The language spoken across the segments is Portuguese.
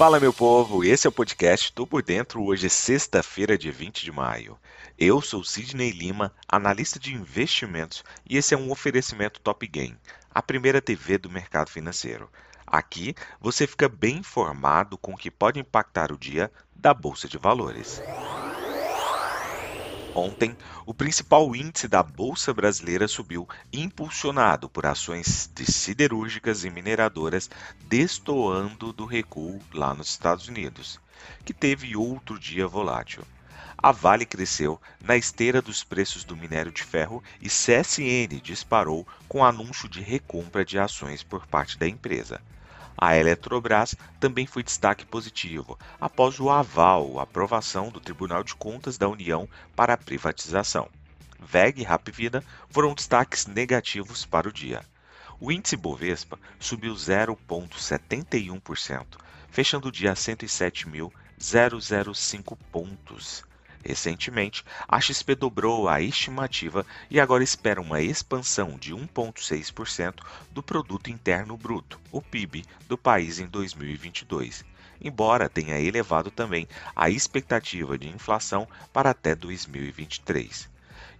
Fala, meu povo! Esse é o podcast Tô Por Dentro. Hoje é sexta-feira, dia 20 de maio. Eu sou Sidney Lima, analista de investimentos, e esse é um oferecimento Top Game, a primeira TV do mercado financeiro. Aqui você fica bem informado com o que pode impactar o dia da Bolsa de Valores. Ontem, o principal índice da Bolsa Brasileira subiu, impulsionado por ações de siderúrgicas e mineradoras destoando do recuo lá nos Estados Unidos, que teve outro dia volátil. A Vale cresceu na esteira dos preços do minério de ferro e CSN disparou com anúncio de recompra de ações por parte da empresa. A Eletrobras também foi destaque positivo após o aval, aprovação do Tribunal de Contas da União para a privatização. VEG e Rapvida foram destaques negativos para o dia. O índice Bovespa subiu 0,71%, fechando o dia a 107.005 pontos. Recentemente, a XP dobrou a estimativa e agora espera uma expansão de 1,6% do produto interno bruto, o PIB, do país em 2022, embora tenha elevado também a expectativa de inflação para até 2023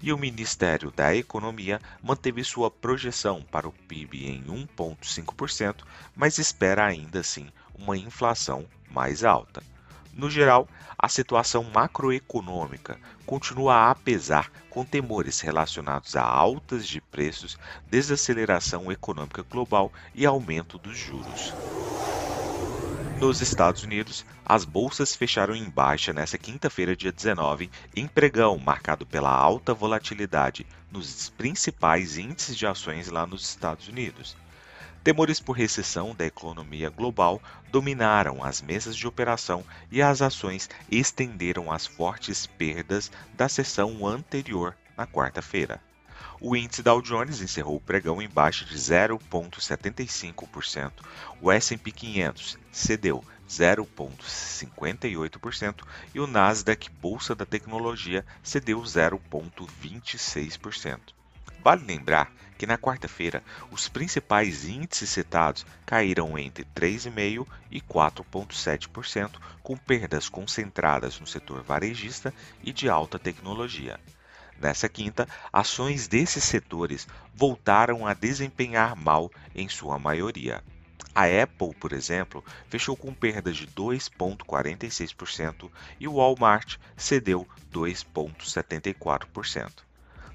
e o Ministério da Economia manteve sua projeção para o PIB em 1,5%, mas espera ainda assim uma inflação mais alta. No geral, a situação macroeconômica continua a pesar com temores relacionados a altas de preços, desaceleração econômica global e aumento dos juros. Nos Estados Unidos, as bolsas fecharam em baixa nesta quinta-feira, dia 19, em pregão marcado pela alta volatilidade nos principais índices de ações lá nos Estados Unidos. Temores por recessão da economia global dominaram as mesas de operação e as ações estenderam as fortes perdas da sessão anterior na quarta-feira. O índice Dow Jones encerrou o pregão em baixa de 0,75%. O S&P 500 cedeu 0,58% e o Nasdaq Bolsa da Tecnologia cedeu 0,26%. Vale lembrar que na quarta-feira os principais índices citados caíram entre 3,5% e 4,7%, com perdas concentradas no setor varejista e de alta tecnologia. Nessa quinta, ações desses setores voltaram a desempenhar mal em sua maioria. A Apple, por exemplo, fechou com perdas de 2,46% e o Walmart cedeu 2,74%.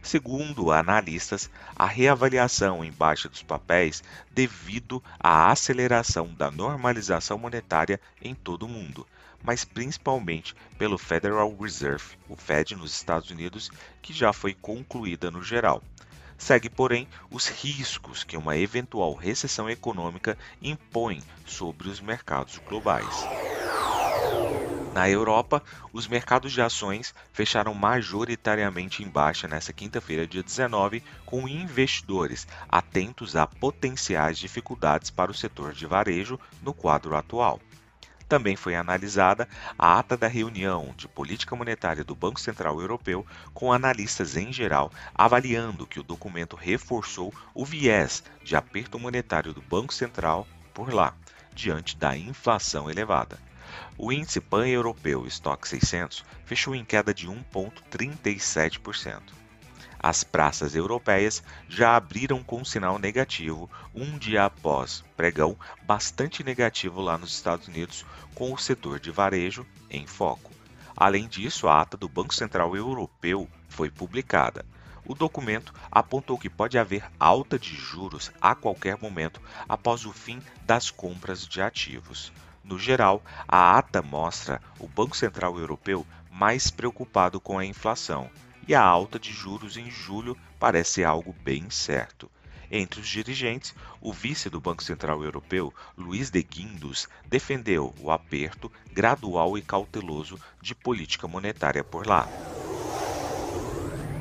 Segundo analistas, a reavaliação em baixa dos papéis devido à aceleração da normalização monetária em todo o mundo, mas principalmente pelo Federal Reserve, o Fed nos Estados Unidos, que já foi concluída no geral. Segue, porém, os riscos que uma eventual recessão econômica impõe sobre os mercados globais. Na Europa, os mercados de ações fecharam majoritariamente em baixa nesta quinta-feira, dia 19, com investidores atentos a potenciais dificuldades para o setor de varejo no quadro atual. Também foi analisada a ata da reunião de política monetária do Banco Central Europeu, com analistas em geral avaliando que o documento reforçou o viés de aperto monetário do Banco Central por lá, diante da inflação elevada. O índice pan-europeu Stock 600 fechou em queda de 1,37%. As praças europeias já abriram com sinal negativo um dia após pregão bastante negativo lá nos Estados Unidos, com o setor de varejo em foco. Além disso, a ata do Banco Central Europeu foi publicada. O documento apontou que pode haver alta de juros a qualquer momento após o fim das compras de ativos. No geral, a ata mostra o Banco Central Europeu mais preocupado com a inflação, e a alta de juros em julho parece algo bem certo. Entre os dirigentes, o vice do Banco Central Europeu, Luiz de Guindos, defendeu o aperto gradual e cauteloso de política monetária por lá.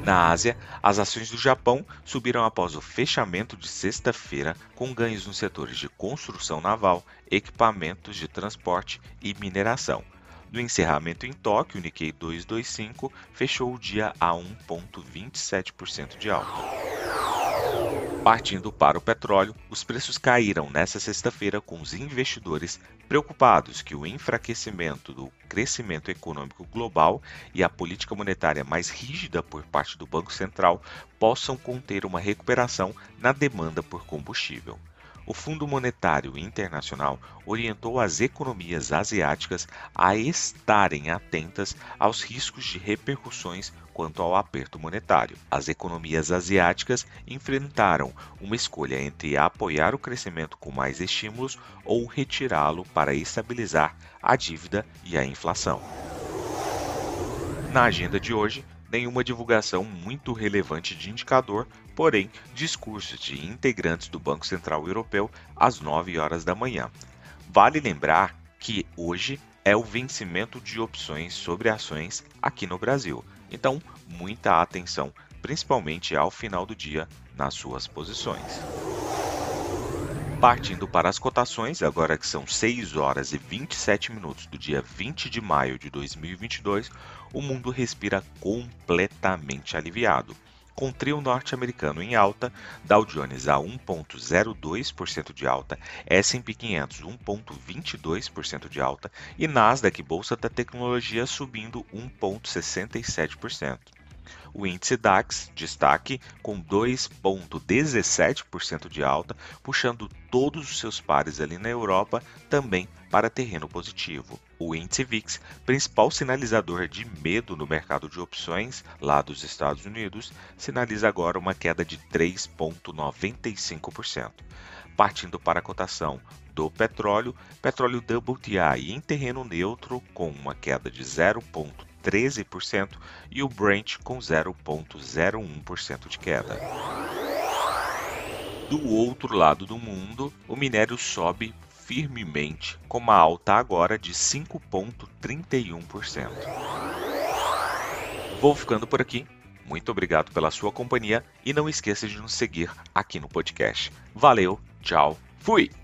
Na Ásia, as ações do Japão subiram após o fechamento de sexta-feira, com ganhos nos setores de construção naval, equipamentos de transporte e mineração. No encerramento em Tóquio, o Nikkei 225 fechou o dia a 1,27% de alta. Partindo para o petróleo, os preços caíram nesta sexta-feira com os investidores preocupados que o enfraquecimento do crescimento econômico global e a política monetária mais rígida por parte do Banco Central possam conter uma recuperação na demanda por combustível. O Fundo Monetário Internacional orientou as economias asiáticas a estarem atentas aos riscos de repercussões quanto ao aperto monetário. As economias asiáticas enfrentaram uma escolha entre apoiar o crescimento com mais estímulos ou retirá-lo para estabilizar a dívida e a inflação. Na agenda de hoje, nenhuma divulgação muito relevante de indicador, porém discursos de integrantes do Banco Central Europeu às 9 horas da manhã. Vale lembrar que hoje é o vencimento de opções sobre ações aqui no Brasil. Então, muita atenção, principalmente ao final do dia, nas suas posições. Partindo para as cotações, agora que são 6 horas e 27 minutos do dia 20 de maio de 2022, o mundo respira completamente aliviado. Com trio norte-americano em alta, Dow Jones a 1,02% de alta, S&P 500 1,22% de alta e Nasdaq Bolsa da Tecnologia subindo 1,67%. O índice DAX destaque com 2,17% de alta, puxando todos os seus pares ali na Europa também para terreno positivo. O índice VIX, principal sinalizador de medo no mercado de opções lá dos Estados Unidos, sinaliza agora uma queda de 3,95%. Partindo para a cotação do petróleo, petróleo WTI em terreno neutro com uma queda de 0,3%. 13% e o Brent com 0,01% de queda. Do outro lado do mundo, o minério sobe firmemente, com uma alta agora de 5,31%. Vou ficando por aqui. Muito obrigado pela sua companhia e não esqueça de nos seguir aqui no podcast. Valeu, tchau, fui!